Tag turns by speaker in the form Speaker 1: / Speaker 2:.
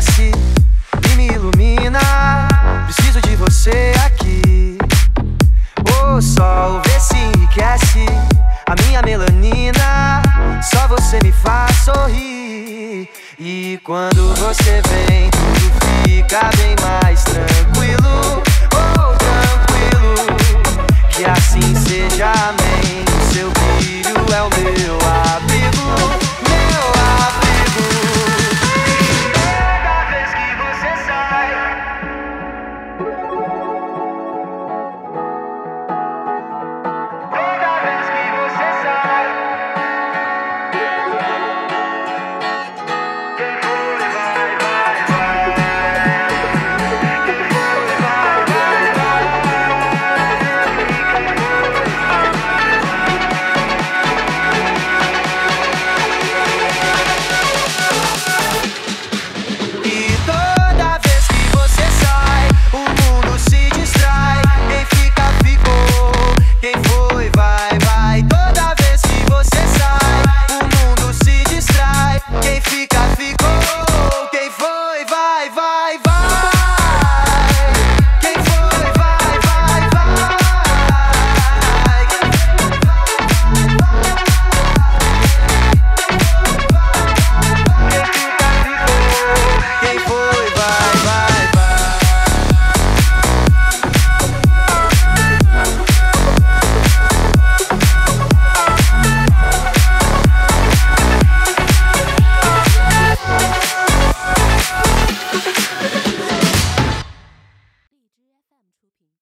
Speaker 1: desce e me ilumina. Preciso de você aqui. O sol vê se enriquece a minha melanina. Só você me faz sorrir. E quando você vem, tudo fica bem mais tranquilo. Oh, tranquilo. Que assim seja, amém. O seu brilho é o meu.